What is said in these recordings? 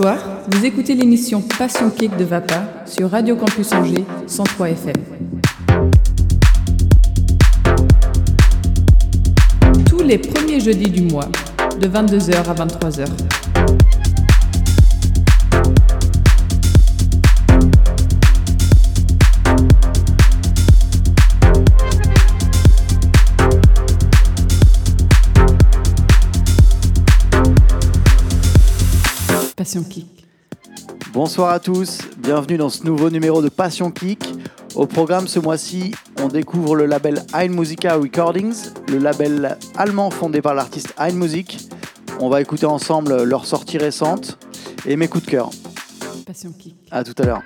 Vous écoutez l'émission Passion Kick de Vapa sur Radio Campus Angers 103 FM. Tous les premiers jeudis du mois, de 22h à 23h. Passion Kick. Bonsoir à tous, bienvenue dans ce nouveau numéro de Passion Kick. Au programme ce mois-ci, on découvre le label Ein Musica Recordings, le label allemand fondé par l'artiste Ein Music. On va écouter ensemble leurs sorties récentes et mes coups de cœur. Passion Kick. À tout à l'heure.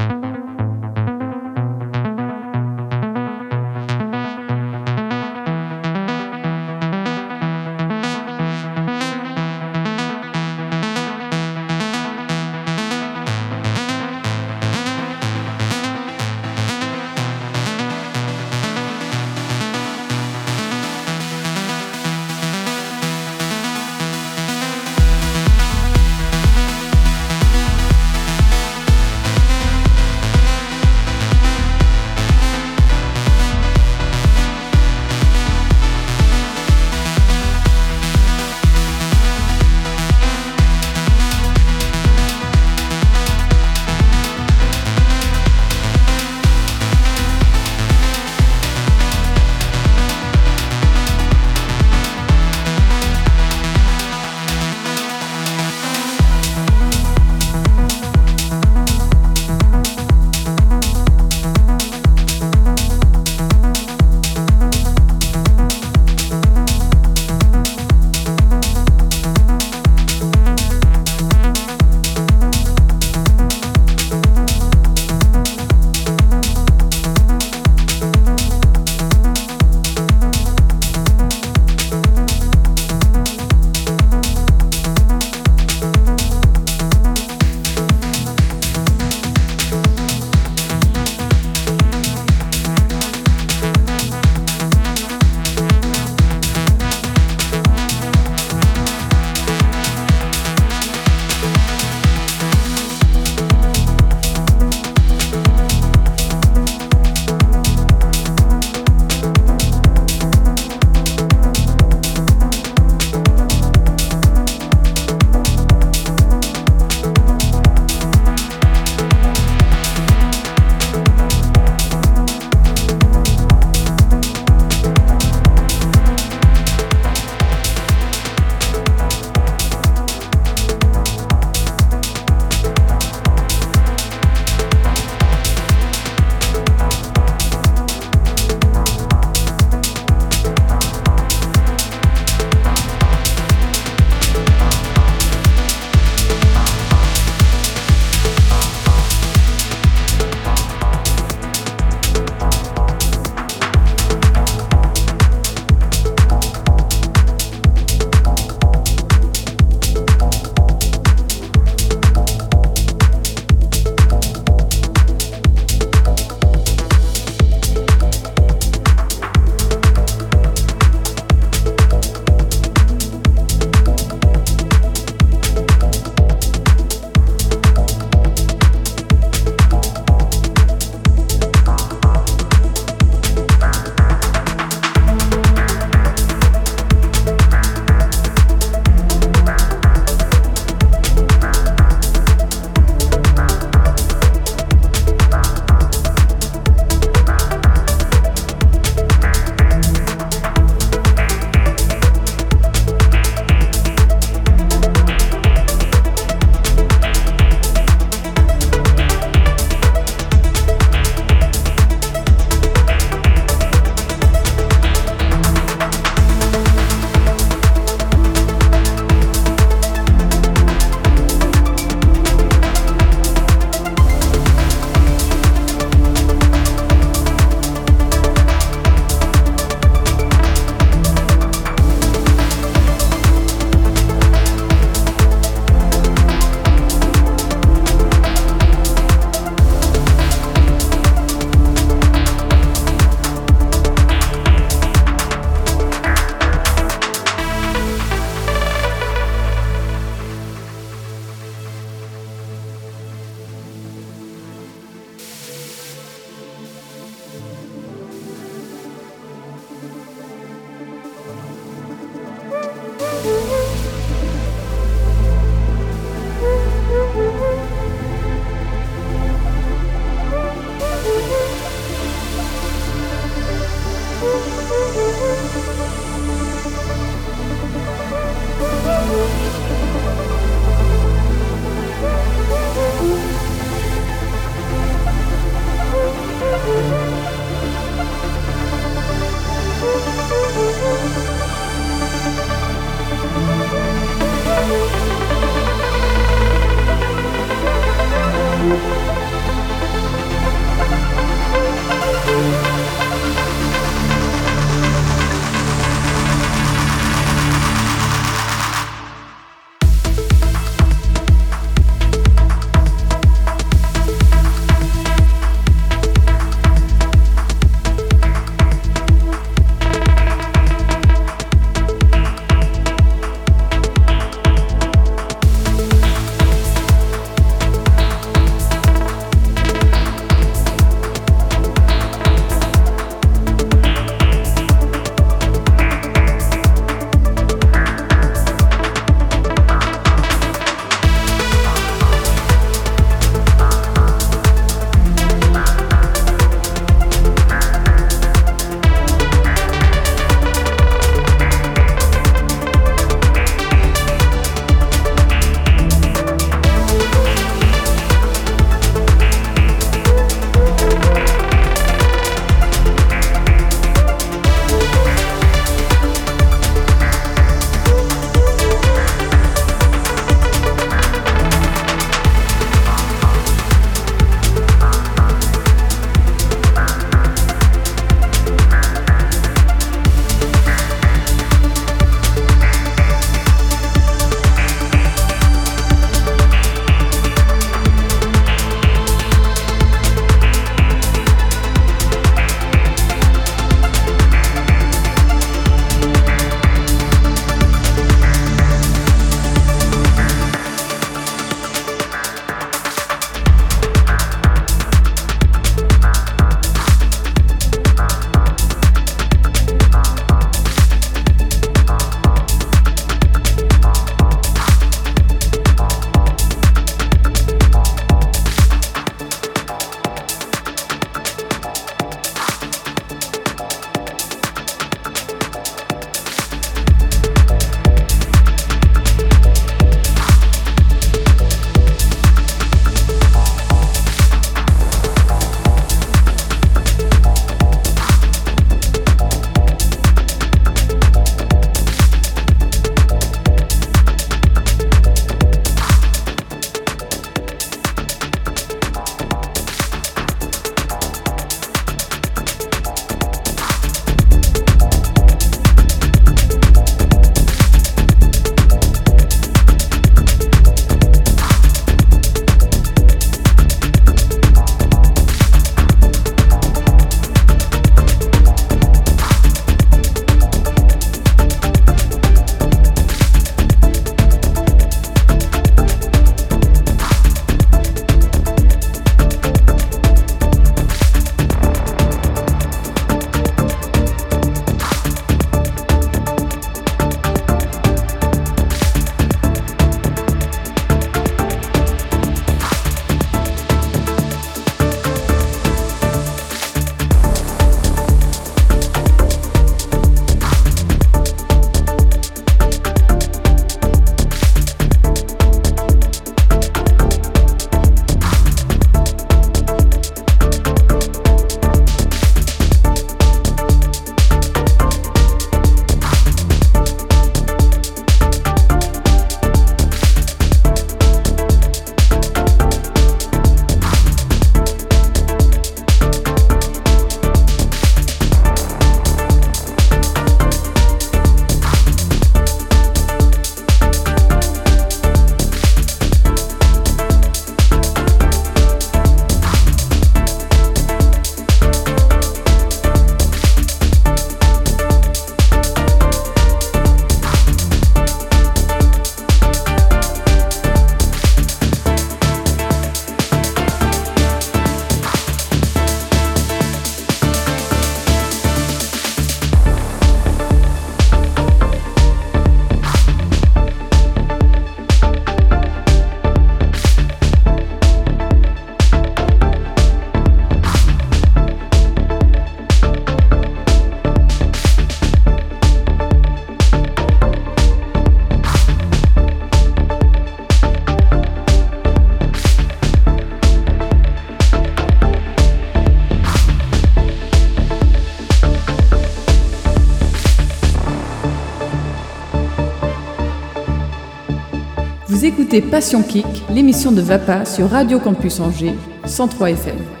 Écoutez Passion Kick, l'émission de Vapa sur Radio Campus Angers, 103 FM.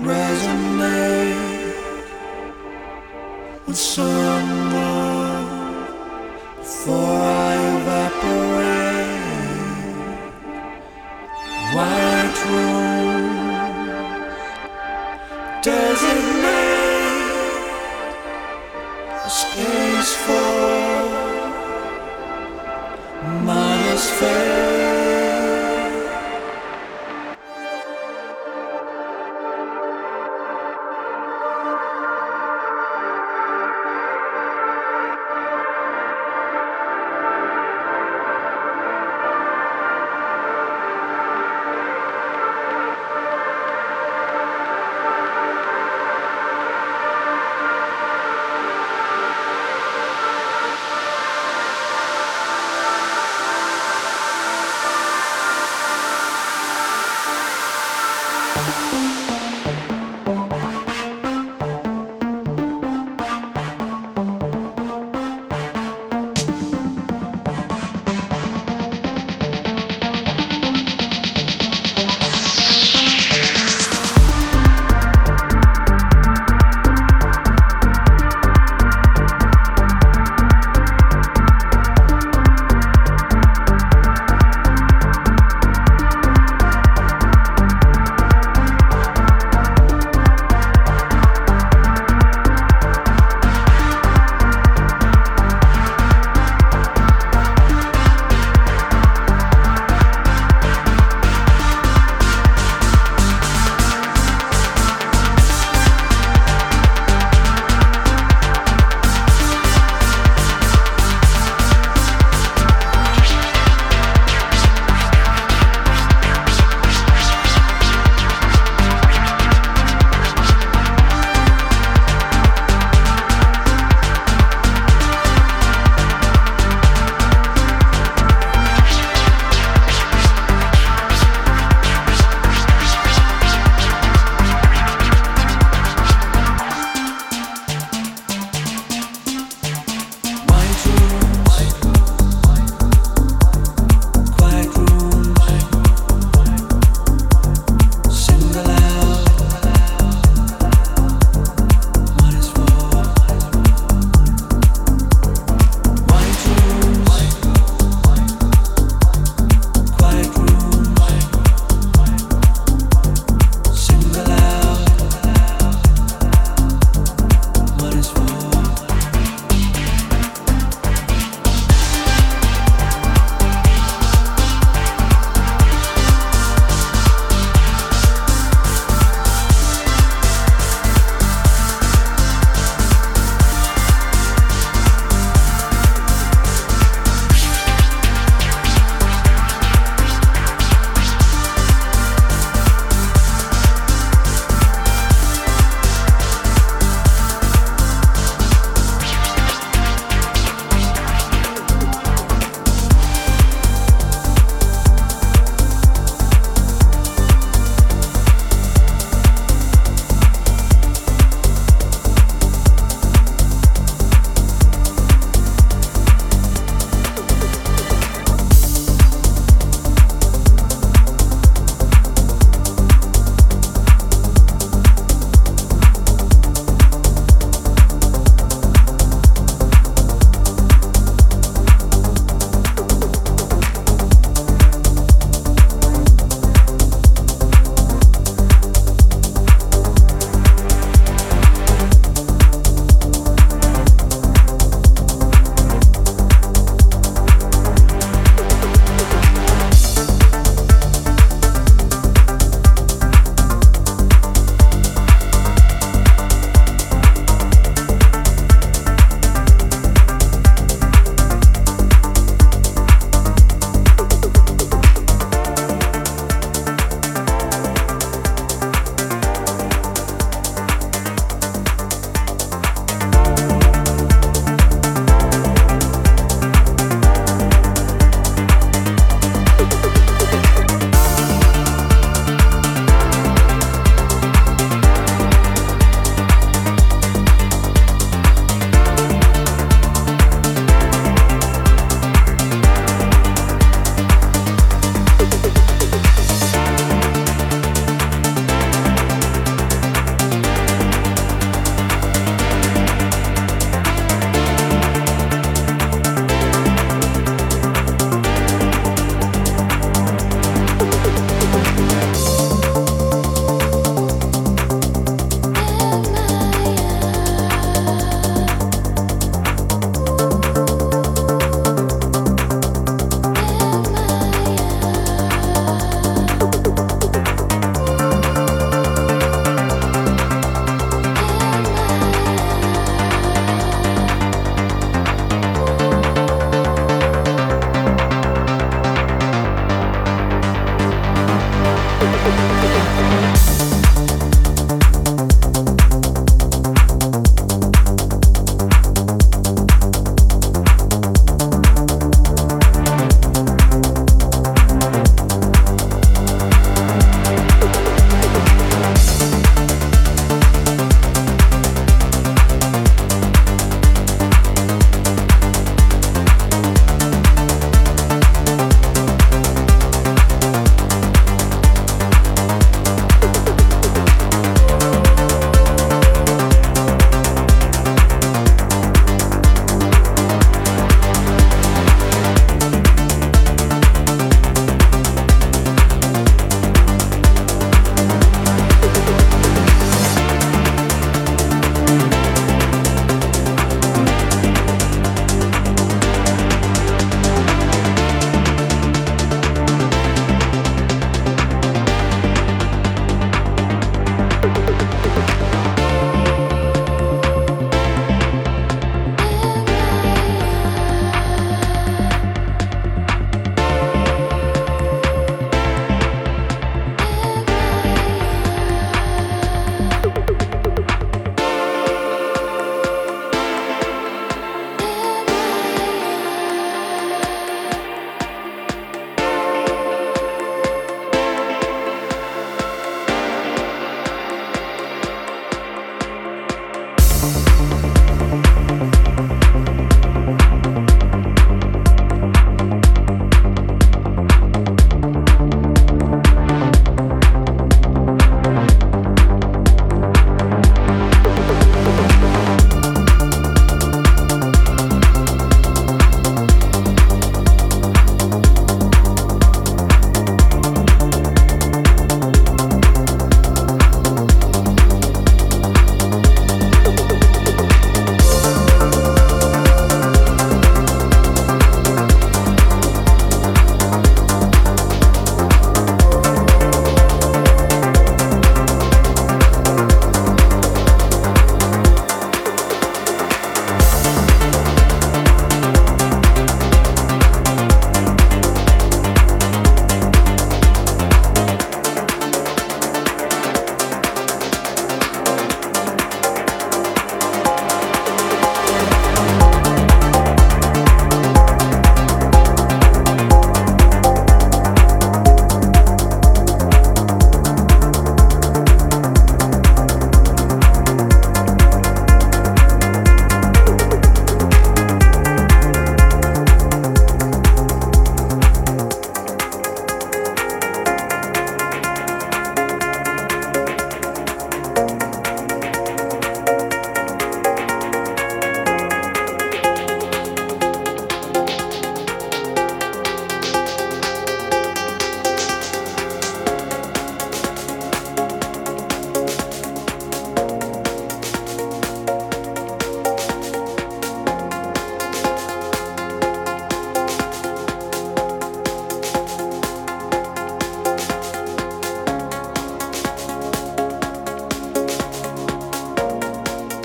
resonate with someone.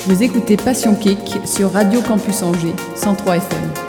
Vous écoutez Passion Kick sur Radio Campus Angers 103 FM.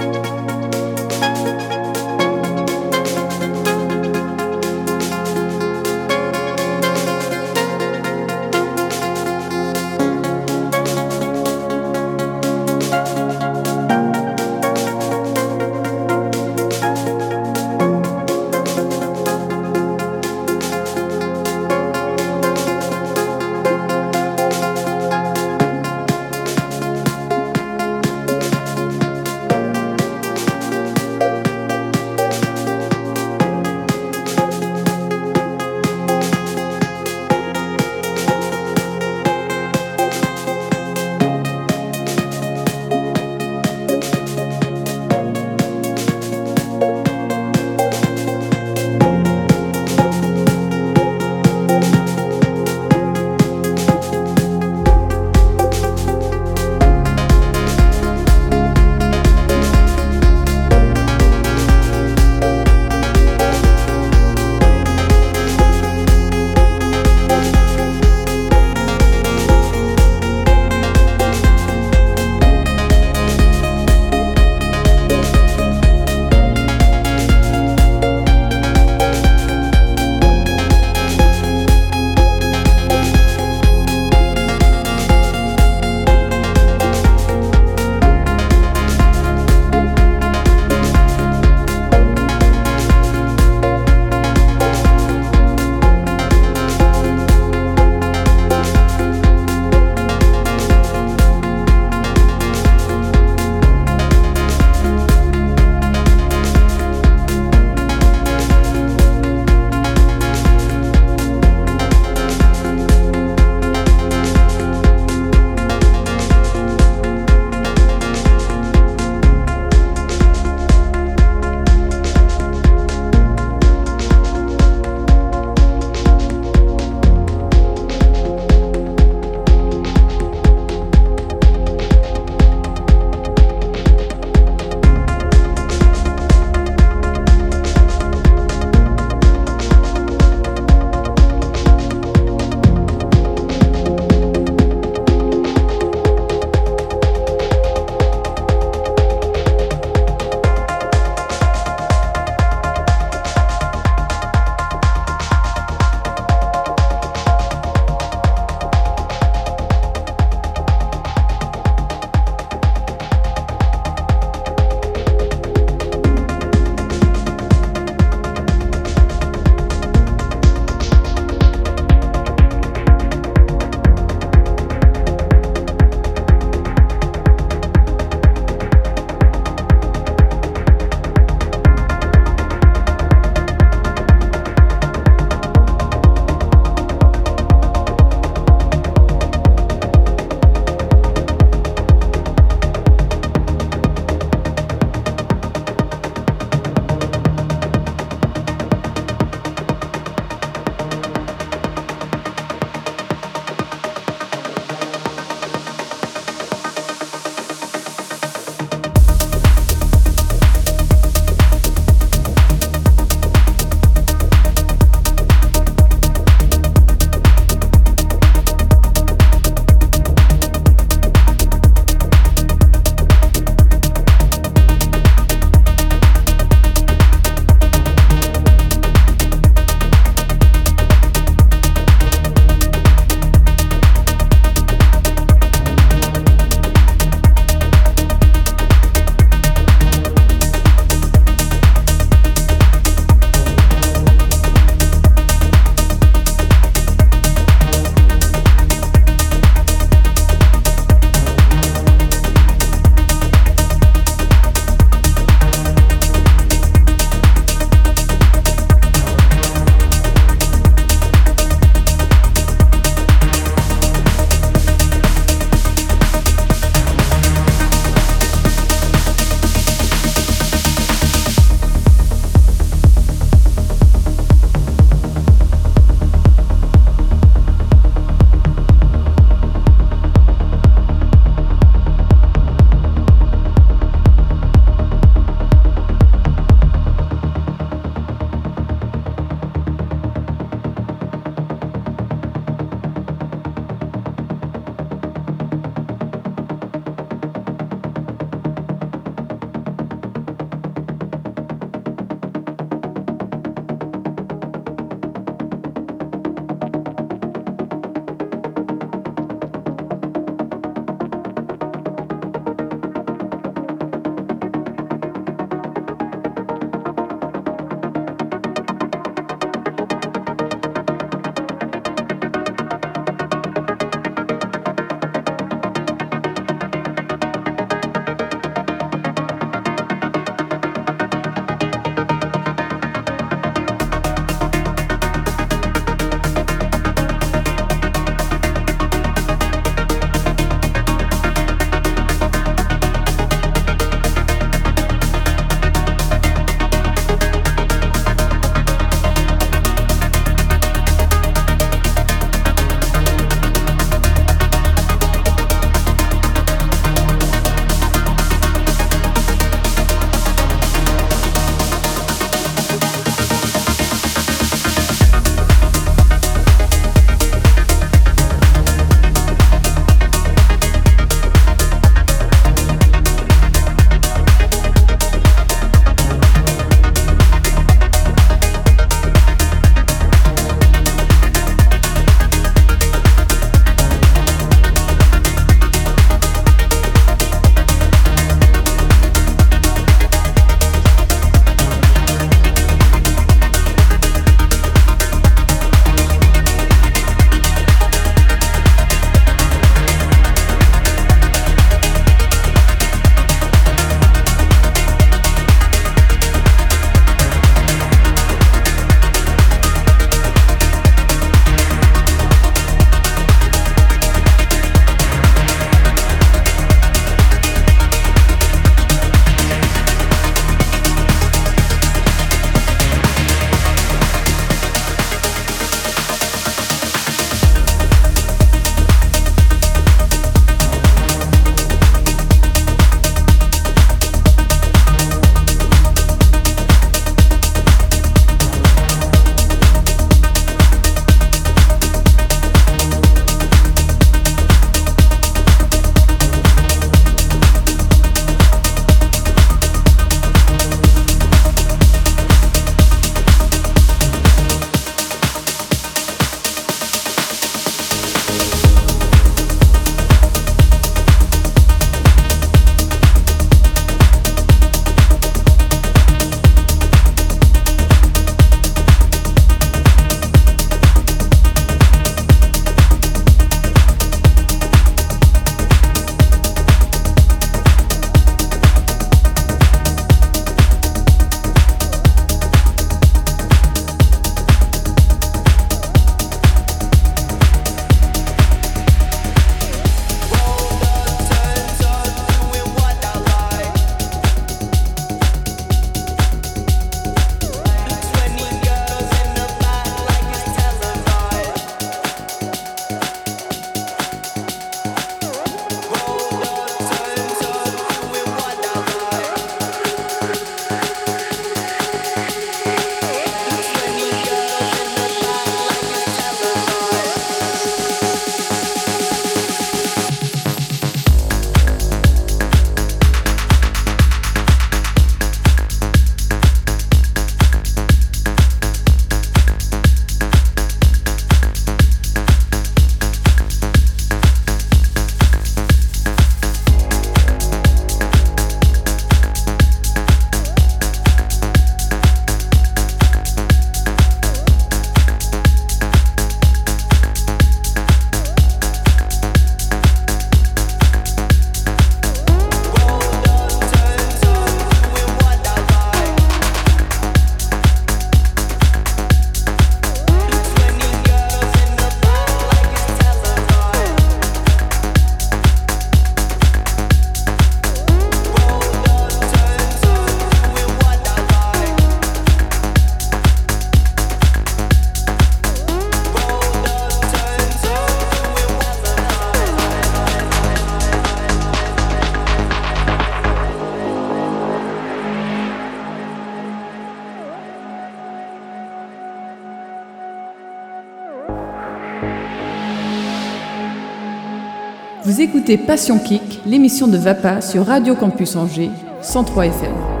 Écoutez Passion Kick, l'émission de Vapa sur Radio Campus Angers, 103 FM.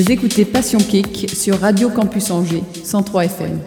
Vous écoutez Passion Kick sur Radio Campus Angers 103 FM.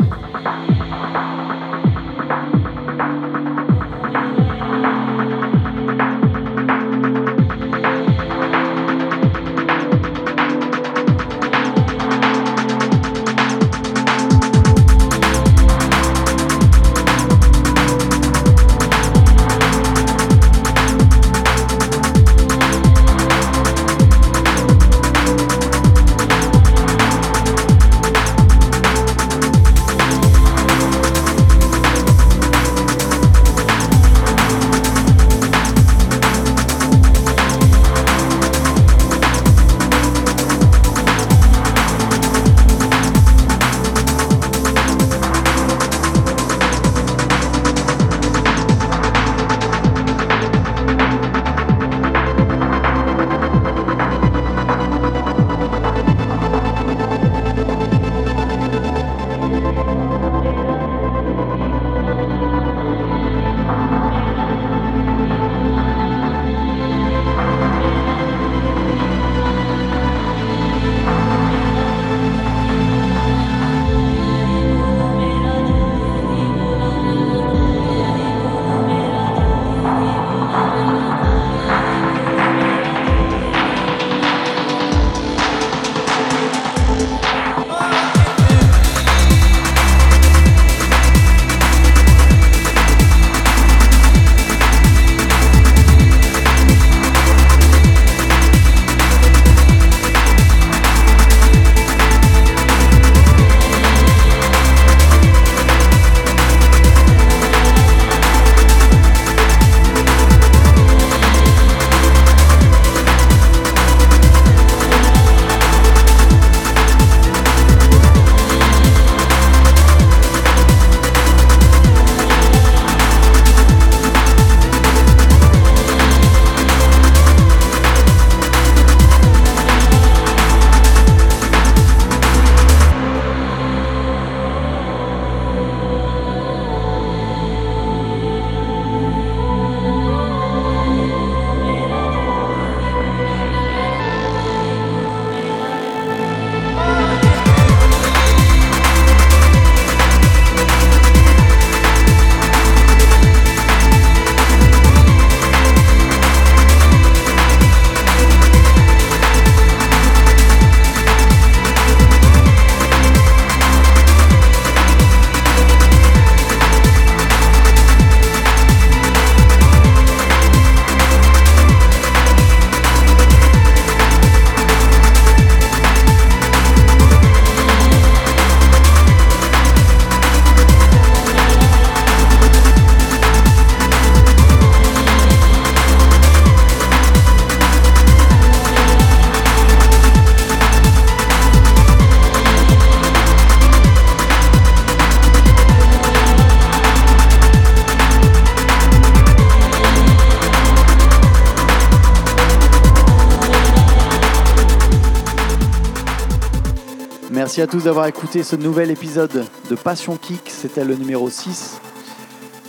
Tous d'avoir écouté ce nouvel épisode de Passion Kick. C'était le numéro 6.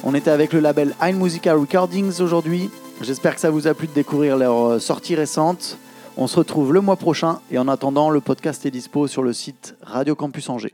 On était avec le label Ein Musica Recordings aujourd'hui. J'espère que ça vous a plu de découvrir leur sortie récente. On se retrouve le mois prochain et en attendant, le podcast est dispo sur le site Radio Campus Angers.